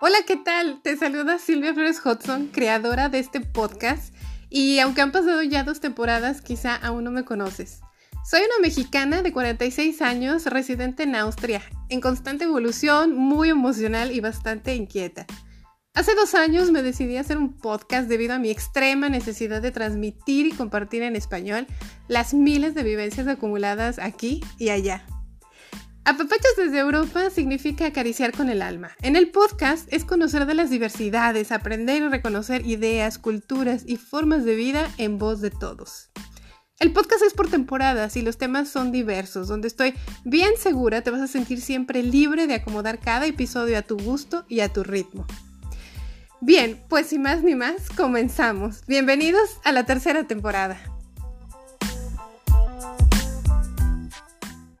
Hola, ¿qué tal? Te saluda Silvia Flores Hudson, creadora de este podcast. Y aunque han pasado ya dos temporadas, quizá aún no me conoces. Soy una mexicana de 46 años, residente en Austria, en constante evolución, muy emocional y bastante inquieta. Hace dos años me decidí a hacer un podcast debido a mi extrema necesidad de transmitir y compartir en español las miles de vivencias acumuladas aquí y allá. Apapachos desde Europa significa acariciar con el alma. En el podcast es conocer de las diversidades, aprender y reconocer ideas, culturas y formas de vida en voz de todos. El podcast es por temporadas y los temas son diversos, donde estoy bien segura te vas a sentir siempre libre de acomodar cada episodio a tu gusto y a tu ritmo. Bien, pues sin más ni más, comenzamos. Bienvenidos a la tercera temporada.